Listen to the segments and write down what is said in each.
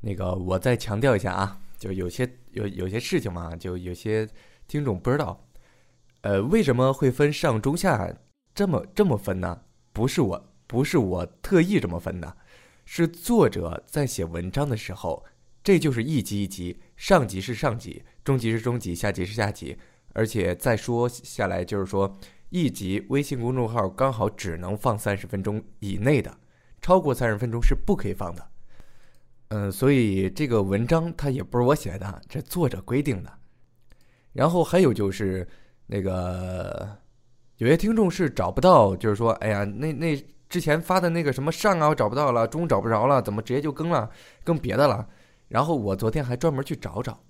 那个我再强调一下啊，就有些有有些事情嘛，就有些听众不知道，呃，为什么会分上中下这么这么分呢？不是我不是我特意这么分的，是作者在写文章的时候，这就是一级一级，上级是上级，中级是中级，下级是下级，而且再说下来就是说，一级微信公众号刚好只能放三十分钟以内的，超过三十分钟是不可以放的。嗯，所以这个文章它也不是我写的，这作者规定的。然后还有就是那个有些听众是找不到，就是说，哎呀，那那之前发的那个什么上啊，我找不到了，中找不着了，怎么直接就更了，更别的了？然后我昨天还专门去找找，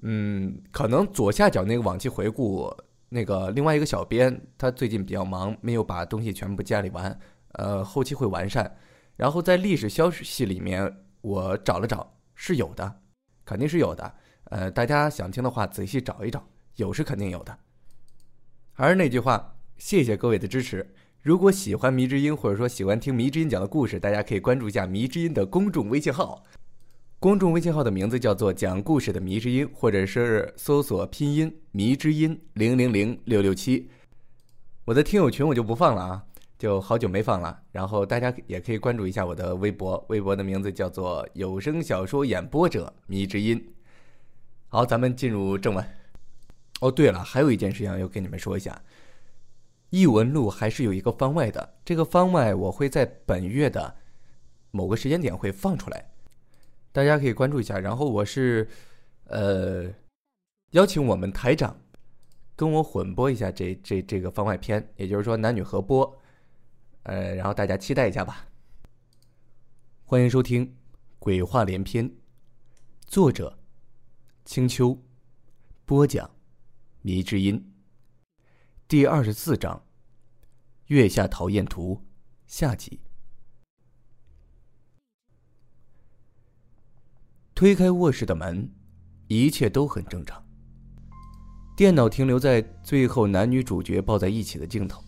嗯，可能左下角那个往期回顾，那个另外一个小编他最近比较忙，没有把东西全部建立完，呃，后期会完善。然后在历史消息里面。我找了找，是有的，肯定是有的。呃，大家想听的话，仔细找一找，有是肯定有的。还是那句话，谢谢各位的支持。如果喜欢迷之音，或者说喜欢听迷之音讲的故事，大家可以关注一下迷之音的公众微信号。公众微信号的名字叫做“讲故事的迷之音”，或者是搜索拼音“迷之音零零零六六七”。我的听友群我就不放了啊。就好久没放了，然后大家也可以关注一下我的微博，微博的名字叫做有声小说演播者迷之音。好，咱们进入正文。哦，对了，还有一件事情要跟你们说一下，译文录还是有一个番外的，这个番外我会在本月的某个时间点会放出来，大家可以关注一下。然后我是呃邀请我们台长跟我混播一下这这这个番外篇，也就是说男女合播。呃，然后大家期待一下吧。欢迎收听《鬼话连篇》，作者：青秋，播讲：迷之音。第二十四章：月下讨厌图下集。推开卧室的门，一切都很正常。电脑停留在最后男女主角抱在一起的镜头。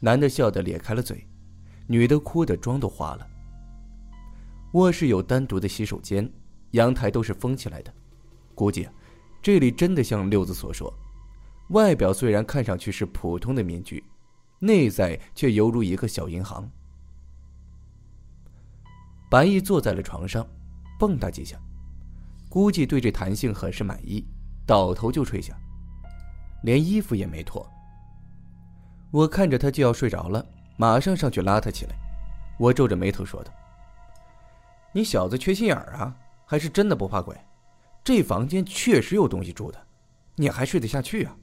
男的笑得咧开了嘴，女的哭得妆都花了。卧室有单独的洗手间，阳台都是封起来的，估计这里真的像六子所说，外表虽然看上去是普通的民居，内在却犹如一个小银行。白毅坐在了床上，蹦跶几下，估计对这弹性很是满意，倒头就睡下，连衣服也没脱。我看着他就要睡着了，马上上去拉他起来。我皱着眉头说道：“你小子缺心眼儿啊，还是真的不怕鬼？这房间确实有东西住的，你还睡得下去啊？”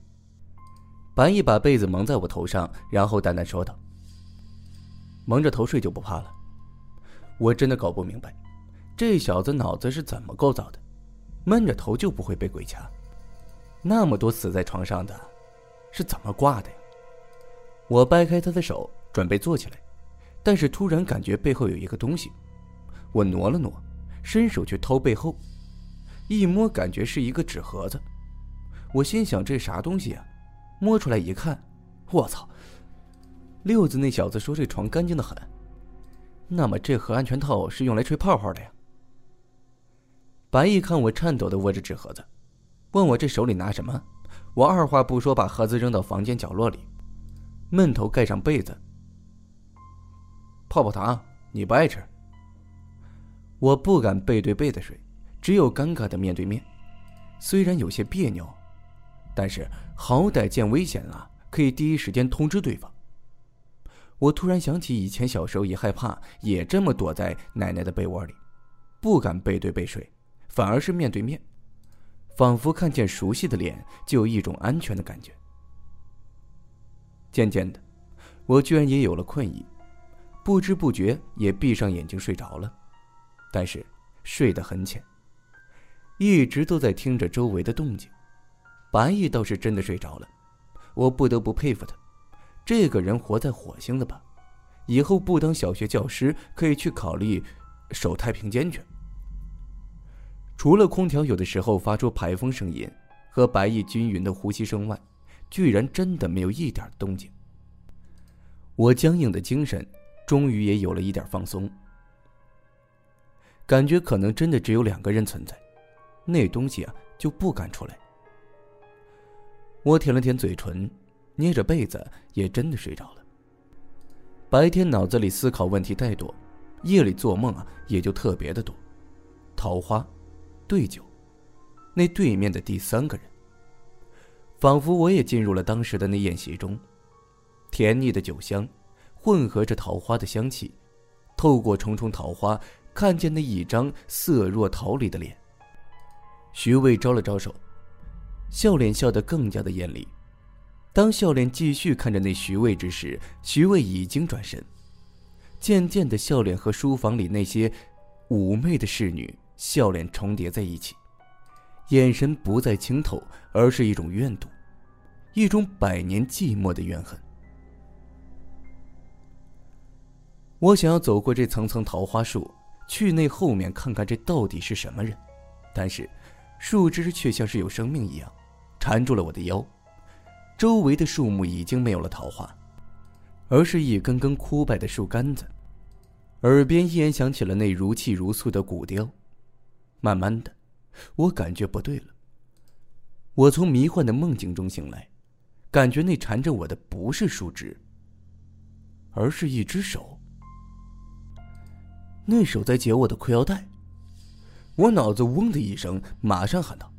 白毅把被子蒙在我头上，然后淡淡说道：“蒙着头睡就不怕了。”我真的搞不明白，这小子脑子是怎么构造的，闷着头就不会被鬼掐？那么多死在床上的，是怎么挂的呀？我掰开他的手，准备坐起来，但是突然感觉背后有一个东西，我挪了挪，伸手去掏背后，一摸感觉是一个纸盒子，我心想这啥东西啊？摸出来一看，我操！六子那小子说这床干净的很，那么这盒安全套是用来吹泡泡的呀？白毅看我颤抖的握着纸盒子，问我这手里拿什么，我二话不说把盒子扔到房间角落里。闷头盖上被子。泡泡糖，你不爱吃。我不敢背对背的睡，只有尴尬的面对面。虽然有些别扭，但是好歹见危险了，可以第一时间通知对方。我突然想起以前小时候一害怕，也这么躲在奶奶的被窝里，不敢背对背睡，反而是面对面，仿佛看见熟悉的脸，就有一种安全的感觉。渐渐的，我居然也有了困意，不知不觉也闭上眼睛睡着了，但是睡得很浅，一直都在听着周围的动静。白毅倒是真的睡着了，我不得不佩服他，这个人活在火星的吧？以后不当小学教师，可以去考虑守太平间去。除了空调有的时候发出排风声音和白毅均匀的呼吸声外，居然真的没有一点动静。我僵硬的精神终于也有了一点放松。感觉可能真的只有两个人存在，那东西啊就不敢出来。我舔了舔嘴唇，捏着被子，也真的睡着了。白天脑子里思考问题太多，夜里做梦啊也就特别的多。桃花，对酒，那对面的第三个人，仿佛我也进入了当时的那宴席中，甜腻的酒香，混合着桃花的香气，透过重重桃花，看见那一张色若桃李的脸。徐渭招了招手，笑脸笑得更加的艳丽。当笑脸继续看着那徐渭之时，徐渭已经转身，渐渐的，笑脸和书房里那些妩媚的侍女笑脸重叠在一起，眼神不再清透，而是一种怨毒，一种百年寂寞的怨恨。我想要走过这层层桃花树，去那后面看看这到底是什么人，但是树枝却像是有生命一样，缠住了我的腰。周围的树木已经没有了桃花，而是一根根枯败的树干子。耳边依然响起了那如泣如诉的古调。慢慢的，我感觉不对了。我从迷幻的梦境中醒来，感觉那缠着我的不是树枝，而是一只手。那手在解我的裤腰带。我脑子嗡的一声，马上喊道：“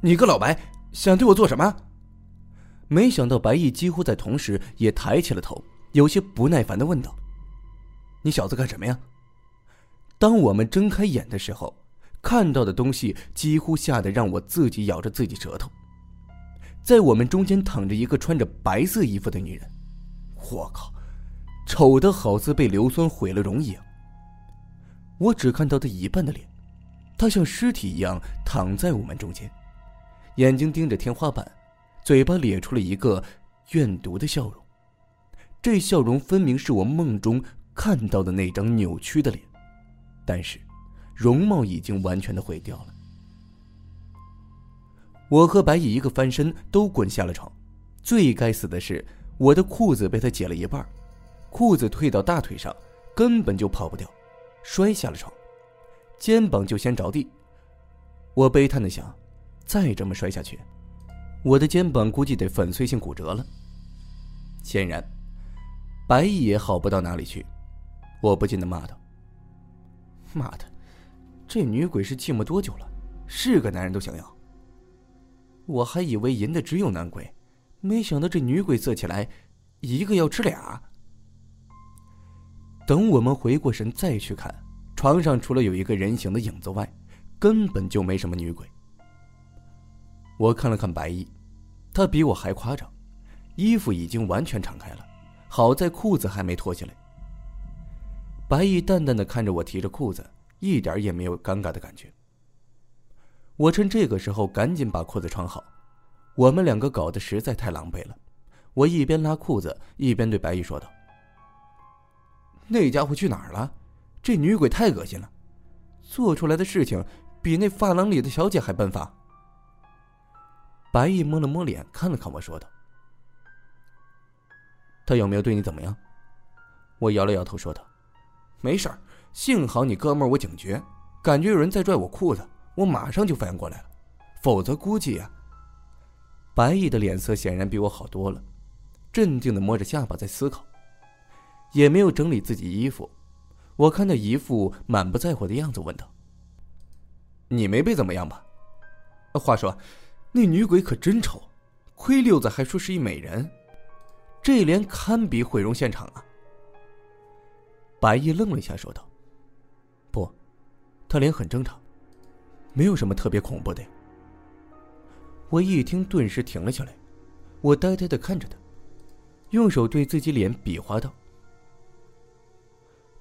你个老白！”想对我做什么？没想到白毅几乎在同时也抬起了头，有些不耐烦的问道：“你小子干什么呀？”当我们睁开眼的时候，看到的东西几乎吓得让我自己咬着自己舌头。在我们中间躺着一个穿着白色衣服的女人，我靠，丑的好似被硫酸毁了容一样。我只看到她一半的脸，她像尸体一样躺在我们中间。眼睛盯着天花板，嘴巴咧出了一个怨毒的笑容。这笑容分明是我梦中看到的那张扭曲的脸，但是容貌已经完全的毁掉了。我和白蚁一个翻身都滚下了床。最该死的是，我的裤子被他解了一半，裤子退到大腿上，根本就跑不掉，摔下了床，肩膀就先着地。我悲叹的想。再这么摔下去，我的肩膀估计得粉碎性骨折了。显然，白毅也好不到哪里去，我不禁的骂道：“妈的，这女鬼是寂寞多久了？是个男人都想要。我还以为淫的只有男鬼，没想到这女鬼色起来，一个要吃俩。”等我们回过神再去看，床上除了有一个人形的影子外，根本就没什么女鬼。我看了看白衣，他比我还夸张，衣服已经完全敞开了，好在裤子还没脱下来。白衣淡淡的看着我提着裤子，一点也没有尴尬的感觉。我趁这个时候赶紧把裤子穿好，我们两个搞得实在太狼狈了。我一边拉裤子，一边对白衣说道：“那家伙去哪儿了？这女鬼太恶心了，做出来的事情比那发廊里的小姐还奔放。”白毅摸了摸脸，看了看我说道：“他有没有对你怎么样？”我摇了摇头说道：“没事儿，幸好你哥们儿我警觉，感觉有人在拽我裤子，我马上就反应过来了，否则估计啊……”白毅的脸色显然比我好多了，镇定的摸着下巴在思考，也没有整理自己衣服。我看他一副满不在乎的样子，问道：“你没被怎么样吧？”话说。那女鬼可真丑，亏六子还说是一美人，这脸堪比毁容现场啊！白毅愣了一下，说道：“不，她脸很正常，没有什么特别恐怖的。”我一听，顿时停了下来，我呆呆的看着他，用手对自己脸比划道：“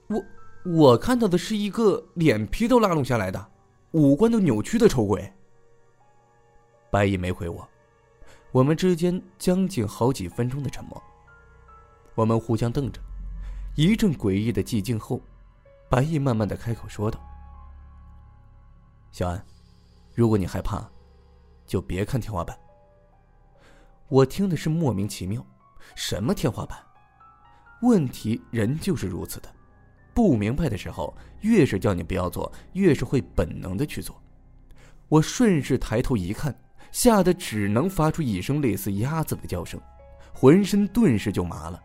我我看到的是一个脸皮都拉拢下来的，五官都扭曲的丑鬼。”白毅没回我，我们之间将近好几分钟的沉默。我们互相瞪着，一阵诡异的寂静后，白毅慢慢的开口说道：“小安，如果你害怕，就别看天花板。”我听的是莫名其妙，什么天花板？问题人就是如此的，不明白的时候，越是叫你不要做，越是会本能的去做。我顺势抬头一看，吓得只能发出一声类似鸭子的叫声，浑身顿时就麻了。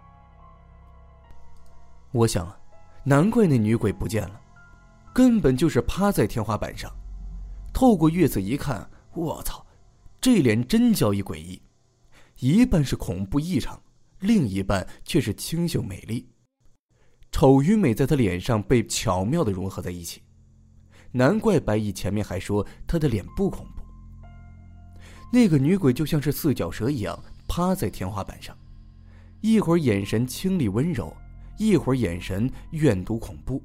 我想啊，难怪那女鬼不见了，根本就是趴在天花板上。透过月色一看，我操，这脸真叫一诡异，一半是恐怖异常，另一半却是清秀美丽。丑与美在她脸上被巧妙的融合在一起，难怪白毅前面还说她的脸不恐怖。那个女鬼就像是四脚蛇一样趴在天花板上，一会儿眼神清丽温柔，一会儿眼神怨毒恐怖，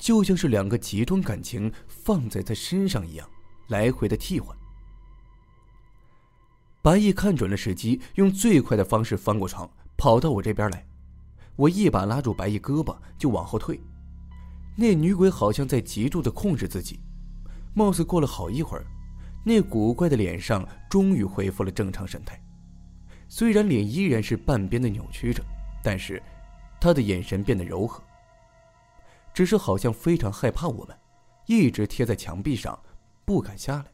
就像是两个极端感情放在他身上一样，来回的替换。白毅看准了时机，用最快的方式翻过床，跑到我这边来。我一把拉住白毅胳膊，就往后退。那女鬼好像在极度的控制自己，貌似过了好一会儿，那古怪的脸上终于恢复了正常神态。虽然脸依然是半边的扭曲着，但是她的眼神变得柔和。只是好像非常害怕我们，一直贴在墙壁上，不敢下来。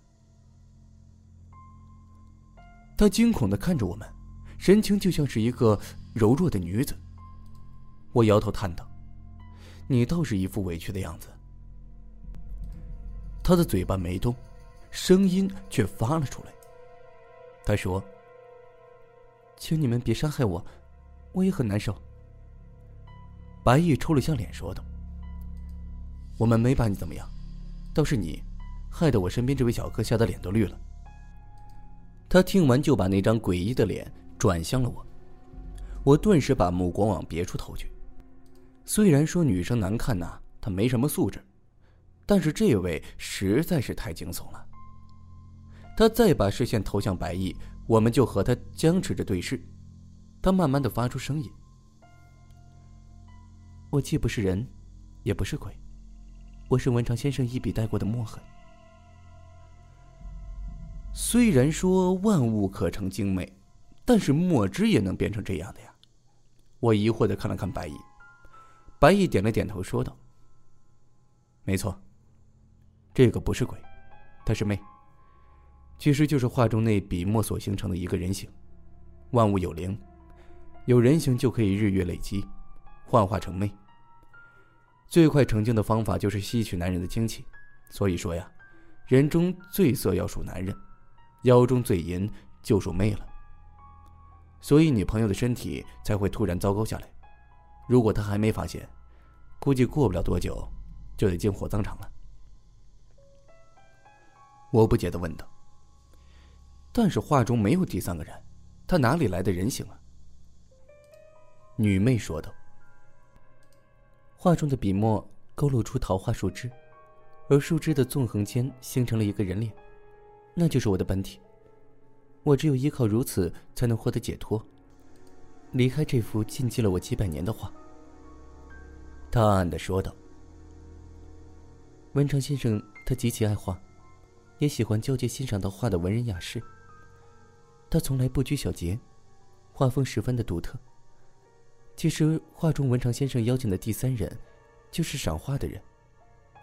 他惊恐的看着我们，神情就像是一个柔弱的女子。我摇头叹道：“你倒是一副委屈的样子。”他的嘴巴没动，声音却发了出来。他说：“请你们别伤害我，我也很难受。”白毅抽了下脸，说道：“我们没把你怎么样，倒是你，害得我身边这位小哥吓得脸都绿了。”他听完，就把那张诡异的脸转向了我，我顿时把目光往别处投去。虽然说女生难看呐，她没什么素质，但是这位实在是太惊悚了。他再把视线投向白毅，我们就和他僵持着对视。他慢慢的发出声音：“我既不是人，也不是鬼，我是文长先生一笔带过的墨痕。虽然说万物可成精美，但是墨汁也能变成这样的呀。”我疑惑的看了看白毅。白毅点了点头，说道：“没错，这个不是鬼，他是魅。其实就是画中那笔墨所形成的一个人形。万物有灵，有人形就可以日月累积，幻化成魅。最快成精的方法就是吸取男人的精气。所以说呀，人中最色要数男人，妖中最淫就属妹了。所以你朋友的身体才会突然糟糕下来。”如果他还没发现，估计过不了多久，就得进火葬场了。我不解的问道：“但是画中没有第三个人，他哪里来的人形啊？”女魅说道：“画中的笔墨勾勒出桃花树枝，而树枝的纵横间形成了一个人脸，那就是我的本体。我只有依靠如此，才能获得解脱。”离开这幅禁忌了我几百年的画，他暗暗的说道：“文长先生，他极其爱画，也喜欢交接欣赏到画的文人雅士。他从来不拘小节，画风十分的独特。其实画中文长先生邀请的第三人，就是赏画的人，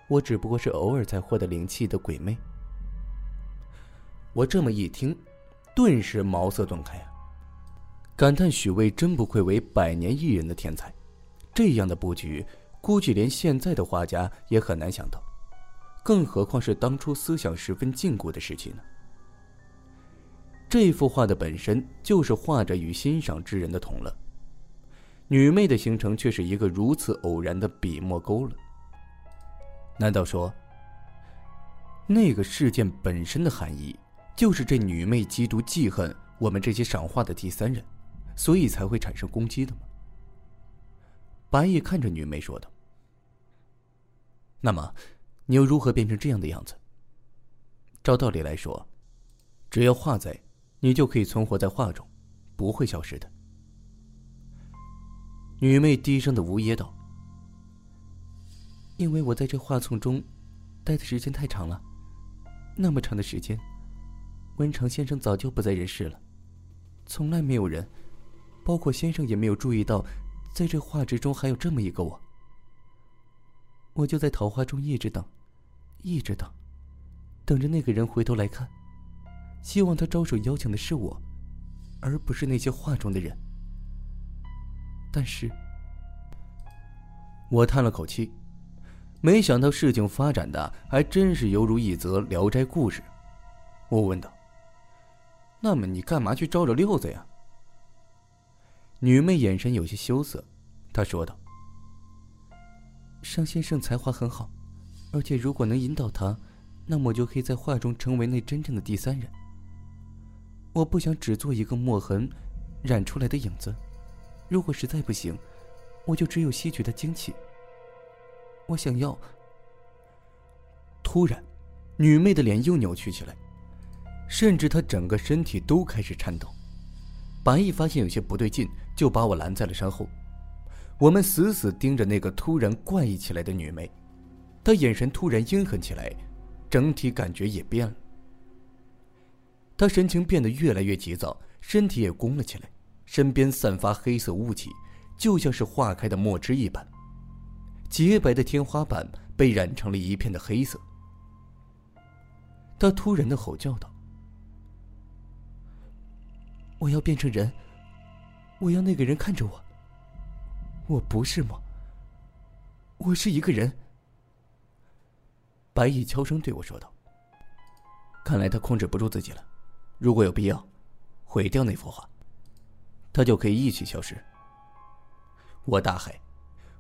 我只不过是偶尔才获得灵气的鬼魅。”我这么一听，顿时茅塞顿开啊！感叹许巍真不愧为百年一人的天才，这样的布局，估计连现在的画家也很难想到，更何况是当初思想十分禁锢的时期呢？这幅画的本身就是画者与欣赏之人的同乐，女魅的形成却是一个如此偶然的笔墨勾勒。难道说，那个事件本身的含义，就是这女魅极度记恨我们这些赏画的第三人？所以才会产生攻击的吗？白毅看着女魅说道：“那么，你又如何变成这样的样子？照道理来说，只要画在，你就可以存活在画中，不会消失的。”女魅低声的呜咽道：“因为我在这画丛中待的时间太长了，那么长的时间，温长先生早就不在人世了，从来没有人。”包括先生也没有注意到，在这画质中还有这么一个我。我就在桃花中一直等，一直等，等着那个人回头来看，希望他招手邀请的是我，而不是那些画中的人。但是，我叹了口气，没想到事情发展的还真是犹如一则《聊斋故事》。我问道：“那么你干嘛去招惹六子呀？”女妹眼神有些羞涩，她说道。尚先生才华很好，而且如果能引导他，那么我就可以在画中成为那真正的第三人。我不想只做一个墨痕染出来的影子，如果实在不行，我就只有吸取他精气。我想要。突然，女妹的脸又扭曲起来，甚至她整个身体都开始颤抖。白毅发现有些不对劲，就把我拦在了身后。我们死死盯着那个突然怪异起来的女魅，她眼神突然阴狠起来，整体感觉也变了。她神情变得越来越急躁，身体也弓了起来，身边散发黑色雾气，就像是化开的墨汁一般。洁白的天花板被染成了一片的黑色。他突然的吼叫道：“我要变成人，我要那个人看着我。”我不是梦？我是一个人。白毅悄声对我说道：“看来他控制不住自己了。如果有必要，毁掉那幅画，他就可以一起消失。”我大喊：“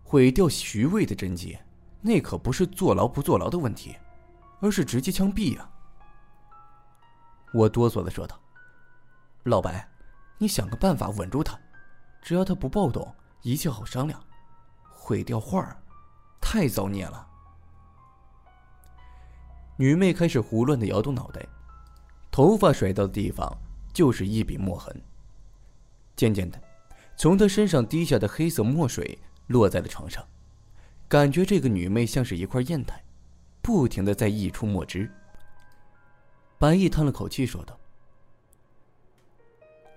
毁掉徐渭的真迹，那可不是坐牢不坐牢的问题，而是直接枪毙呀！”我哆嗦的说道：“老白，你想个办法稳住他，只要他不暴动。”一切好商量，毁掉画儿，太造孽了。女魅开始胡乱的摇动脑袋，头发甩到的地方就是一笔墨痕。渐渐的，从他身上滴下的黑色墨水落在了床上，感觉这个女魅像是一块砚台，不停的在溢出墨汁。白毅叹了口气说道：“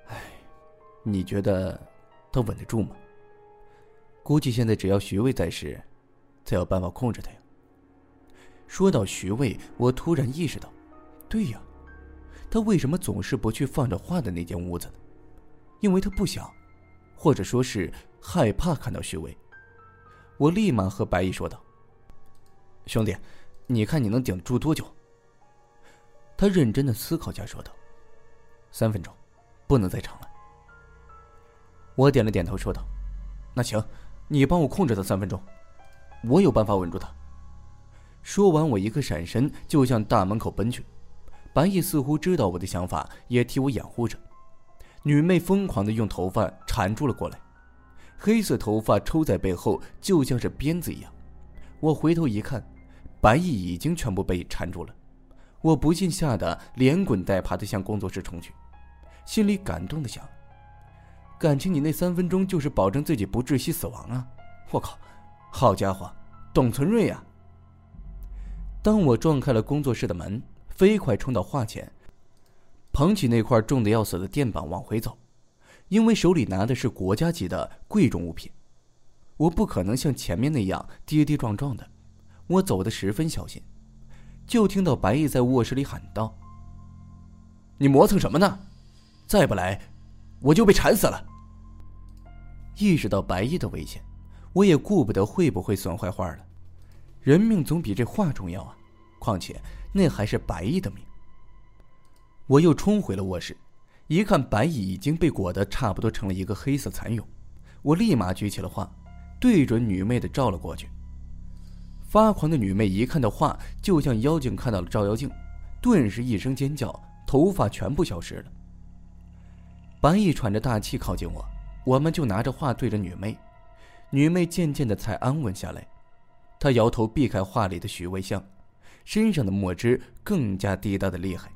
哎，你觉得他稳得住吗？”估计现在只要徐渭在世，才有办法控制他呀。说到徐渭，我突然意识到，对呀，他为什么总是不去放着画的那间屋子呢？因为他不想，或者说是害怕看到徐渭。我立马和白毅说道：“兄弟，你看你能顶住多久？”他认真的思考下说道：“三分钟，不能再长了。”我点了点头说道：“那行。”你帮我控制他三分钟，我有办法稳住他。说完，我一个闪身就向大门口奔去。白毅似乎知道我的想法，也替我掩护着。女魅疯狂的用头发缠住了过来，黑色头发抽在背后，就像是鞭子一样。我回头一看，白毅已经全部被缠住了。我不禁吓得连滚带爬的向工作室冲去，心里感动的想。感情你那三分钟就是保证自己不窒息死亡啊！我靠，好家伙，董存瑞呀！当我撞开了工作室的门，飞快冲到画前，捧起那块重的要死的垫板往回走，因为手里拿的是国家级的贵重物品，我不可能像前面那样跌跌撞撞的，我走得十分小心。就听到白毅在卧室里喊道：“你磨蹭什么呢？再不来！”我就被缠死了。意识到白毅的危险，我也顾不得会不会损坏画了。人命总比这画重要啊！况且那还是白毅的命。我又冲回了卧室，一看白毅已经被裹得差不多成了一个黑色蚕蛹，我立马举起了画，对准女魅的照了过去。发狂的女魅一看到画，就像妖精看到了照妖镜，顿时一声尖叫，头发全部消失了。白毅喘着大气靠近我，我们就拿着画对着女魅，女魅渐渐的才安稳下来。她摇头避开画里的许巍像，身上的墨汁更加滴答的厉害。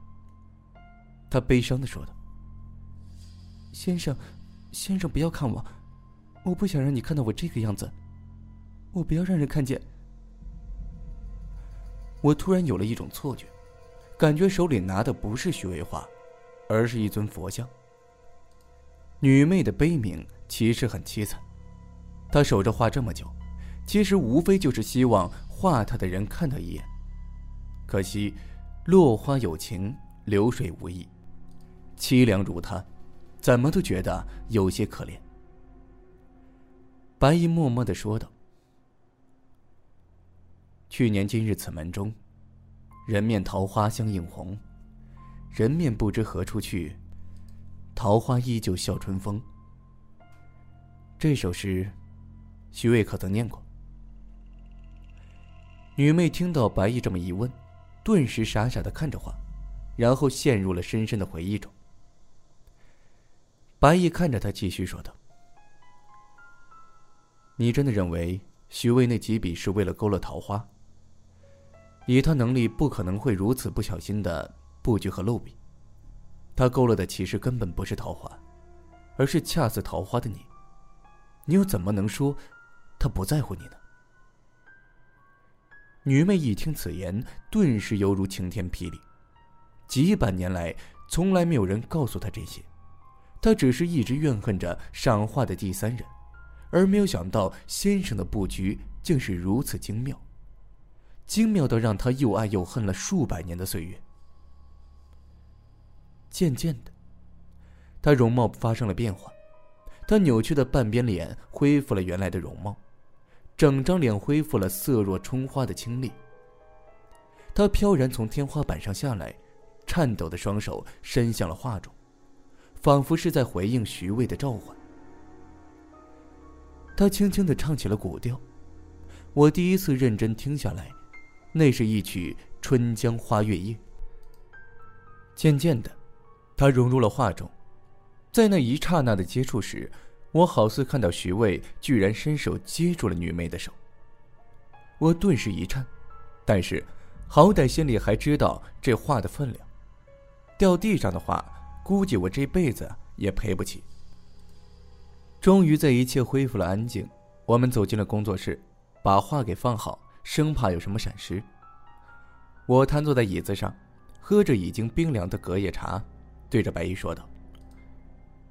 他悲伤的说道：“先生，先生不要看我，我不想让你看到我这个样子，我不要让人看见。”我突然有了一种错觉，感觉手里拿的不是许巍画，而是一尊佛像。女魅的悲鸣其实很凄惨，她守着画这么久，其实无非就是希望画她的人看她一眼。可惜，落花有情，流水无意。凄凉如他，怎么都觉得有些可怜。白衣默默的说道：“去年今日此门中，人面桃花相映红，人面不知何处去，桃花依旧笑春风。”这首诗，徐渭可曾念过？女妹听到白毅这么一问，顿时傻傻的看着画，然后陷入了深深的回忆中。白毅看着她，继续说道：“你真的认为徐渭那几笔是为了勾勒桃花？以他能力，不可能会如此不小心的布局和漏笔。他勾勒的其实根本不是桃花，而是恰似桃花的你。你又怎么能说他不在乎你呢？”女妹一听此言，顿时犹如晴天霹雳。几百年来，从来没有人告诉她这些，他只是一直怨恨着赏画的第三人，而没有想到先生的布局竟是如此精妙，精妙到让他又爱又恨了数百年的岁月。渐渐的，他容貌发生了变化，他扭曲的半边脸恢复了原来的容貌。整张脸恢复了色若春花的清丽。他飘然从天花板上下来，颤抖的双手伸向了画中，仿佛是在回应徐渭的召唤。他轻轻的唱起了古调，我第一次认真听下来，那是一曲《春江花月夜》。渐渐的，他融入了画中，在那一刹那的接触时。我好似看到徐渭居然伸手接住了女妹的手，我顿时一颤，但是好歹心里还知道这画的分量，掉地上的话，估计我这辈子也赔不起。终于在一切恢复了安静，我们走进了工作室，把画给放好，生怕有什么闪失。我瘫坐在椅子上，喝着已经冰凉的隔夜茶，对着白衣说道：“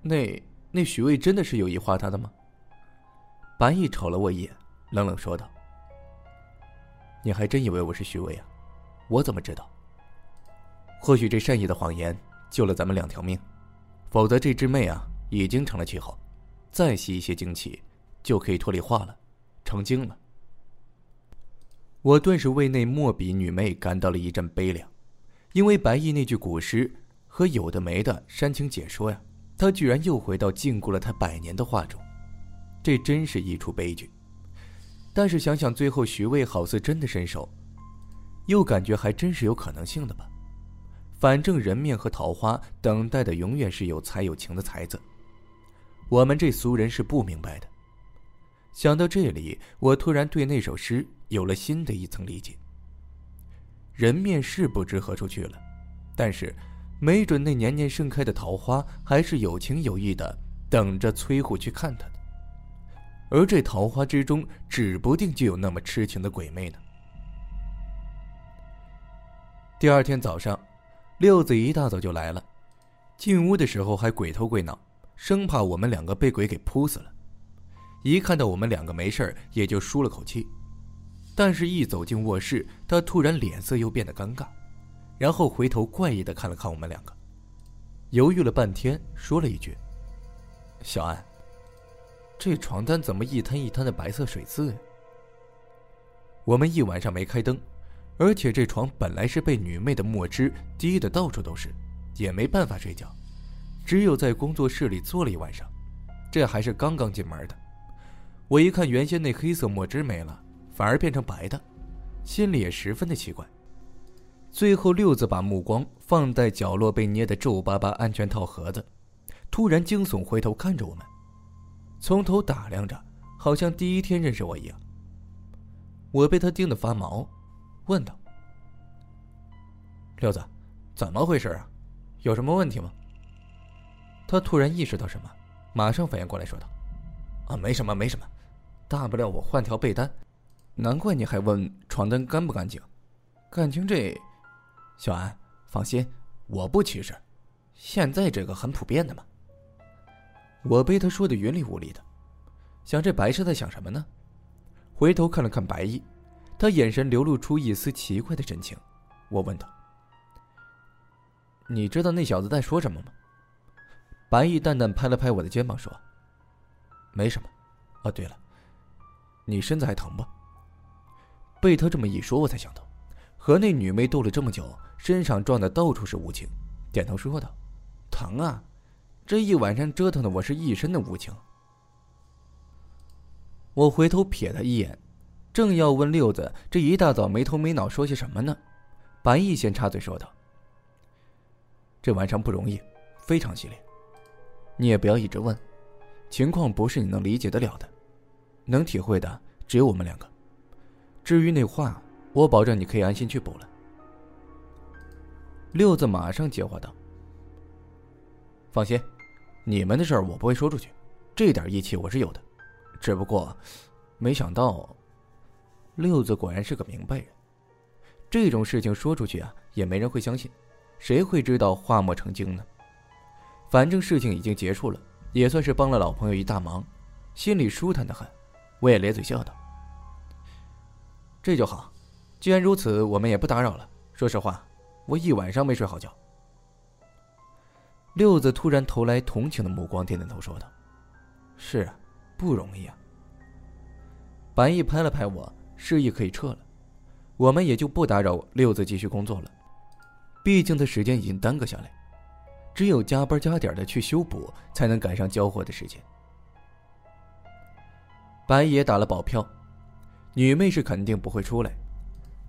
那……”那许巍真的是有意画他的吗？白毅瞅了我一眼，冷冷说道：“你还真以为我是许巍啊？我怎么知道？或许这善意的谎言救了咱们两条命，否则这只妹啊已经成了气候，再吸一些精气，就可以脱离画了，成精了。”我顿时为那墨笔女妹感到了一阵悲凉，因为白毅那句古诗和有的没的煽情解说呀。他居然又回到禁锢了他百年的画中，这真是一出悲剧。但是想想最后徐渭好似真的伸手，又感觉还真是有可能性的吧。反正人面和桃花等待的永远是有才有情的才子，我们这俗人是不明白的。想到这里，我突然对那首诗有了新的一层理解。人面是不知何处去了，但是。没准那年年盛开的桃花还是有情有义的，等着崔护去看他的。而这桃花之中，指不定就有那么痴情的鬼魅呢。第二天早上，六子一大早就来了，进屋的时候还鬼头鬼脑，生怕我们两个被鬼给扑死了。一看到我们两个没事也就舒了口气。但是，一走进卧室，他突然脸色又变得尴尬。然后回头怪异的看了看我们两个，犹豫了半天，说了一句：“小安，这床单怎么一滩一滩的白色水渍呀？”我们一晚上没开灯，而且这床本来是被女妹的墨汁滴的到处都是，也没办法睡觉，只有在工作室里坐了一晚上。这还是刚刚进门的，我一看原先那黑色墨汁没了，反而变成白的，心里也十分的奇怪。最后，六子把目光放在角落被捏得皱巴巴安全套盒子，突然惊悚回头看着我们，从头打量着，好像第一天认识我一样。我被他盯得发毛，问道：“六子，怎么回事啊？有什么问题吗？”他突然意识到什么，马上反应过来，说道：“啊，没什么，没什么，大不了我换条被单。难怪你还问床单干不干净，感情这……”小安，放心，我不歧视，现在这个很普遍的嘛。我被他说的云里雾里的，想这白痴在想什么呢？回头看了看白衣，他眼神流露出一丝奇怪的神情。我问道：“你知道那小子在说什么吗？”白毅淡淡拍了拍我的肩膀，说：“没什么。哦，对了，你身子还疼吧？”被他这么一说，我才想到，和那女妹斗了这么久，身上撞的到处是无情，点头说道：“疼啊，这一晚上折腾的我是一身的无情。”我回头瞥他一眼，正要问六子这一大早没头没脑说些什么呢，白毅先插嘴说道：“这晚上不容易，非常激烈，你也不要一直问，情况不是你能理解得了的，能体会的只有我们两个。至于那话，我保证你可以安心去补了。”六子马上接话道：“放心，你们的事儿我不会说出去，这点义气我是有的。”只不过，没想到，六子果然是个明白人。这种事情说出去啊，也没人会相信，谁会知道化莫成精呢？反正事情已经结束了，也算是帮了老朋友一大忙，心里舒坦的很。我也咧嘴笑道：“这就好，既然如此，我们也不打扰了。说实话，我一晚上没睡好觉。”六子突然投来同情的目光，点点头说道：“是啊。”不容易啊！白毅拍了拍我，示意可以撤了，我们也就不打扰六子继续工作了。毕竟他时间已经耽搁下来，只有加班加点的去修补，才能赶上交货的时间。白爷打了保票，女妹是肯定不会出来。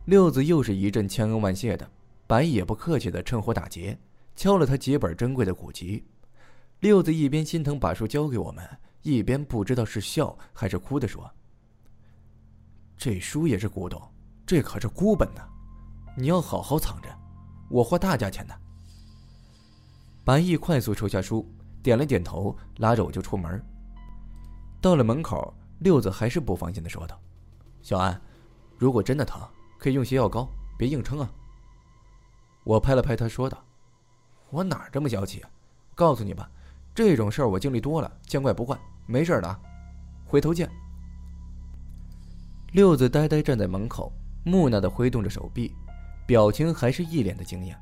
六子又是一阵千恩万谢的，白也不客气的趁火打劫，敲了他几本珍贵的古籍。六子一边心疼把书交给我们。一边不知道是笑还是哭的说：“这书也是古董，这可是孤本呢，你要好好藏着，我花大价钱的。”白毅快速收下书，点了点头，拉着我就出门。到了门口，六子还是不放心的说道：“小安，如果真的疼，可以用些药膏，别硬撑啊。”我拍了拍他说道：“我哪这么娇气啊？告诉你吧。”这种事儿我经历多了，见怪不怪，没事的，回头见。六子呆呆站在门口，木讷的挥动着手臂，表情还是一脸的惊讶。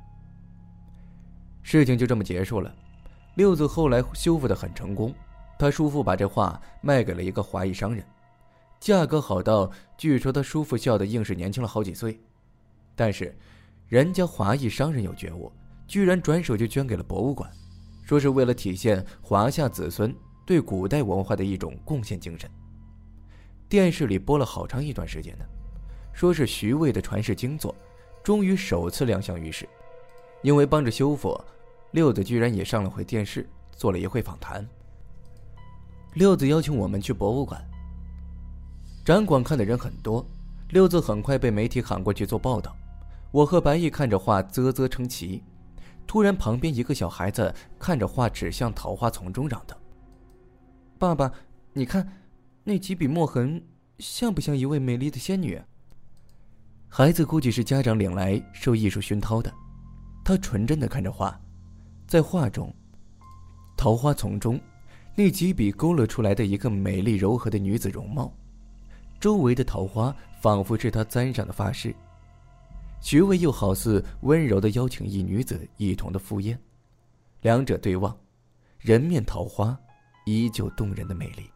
事情就这么结束了。六子后来修复的很成功，他叔父把这画卖给了一个华裔商人，价格好到据说他叔父笑的硬是年轻了好几岁。但是，人家华裔商人有觉悟，居然转手就捐给了博物馆。说是为了体现华夏子孙对古代文化的一种贡献精神。电视里播了好长一段时间呢，说是徐渭的传世精作，终于首次亮相于世。因为帮着修复，六子居然也上了回电视，做了一回访谈。六子邀请我们去博物馆。展馆看的人很多，六子很快被媒体喊过去做报道。我和白毅看着画啧啧称奇。突然，旁边一个小孩子看着画，指向桃花丛中，嚷道：“爸爸，你看，那几笔墨痕像不像一位美丽的仙女？”孩子估计是家长领来受艺术熏陶的，他纯真的看着画，在画中，桃花丛中，那几笔勾勒出来的一个美丽柔和的女子容貌，周围的桃花仿佛是他簪上的发饰。徐渭又好似温柔的邀请一女子一同的赴宴，两者对望，人面桃花，依旧动人的美丽。